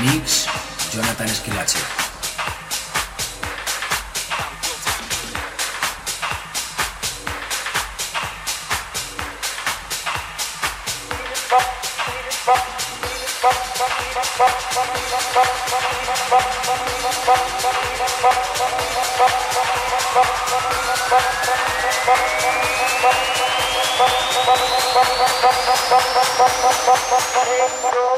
mix, Jonathan Esquilache. Thank you.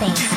Thanks.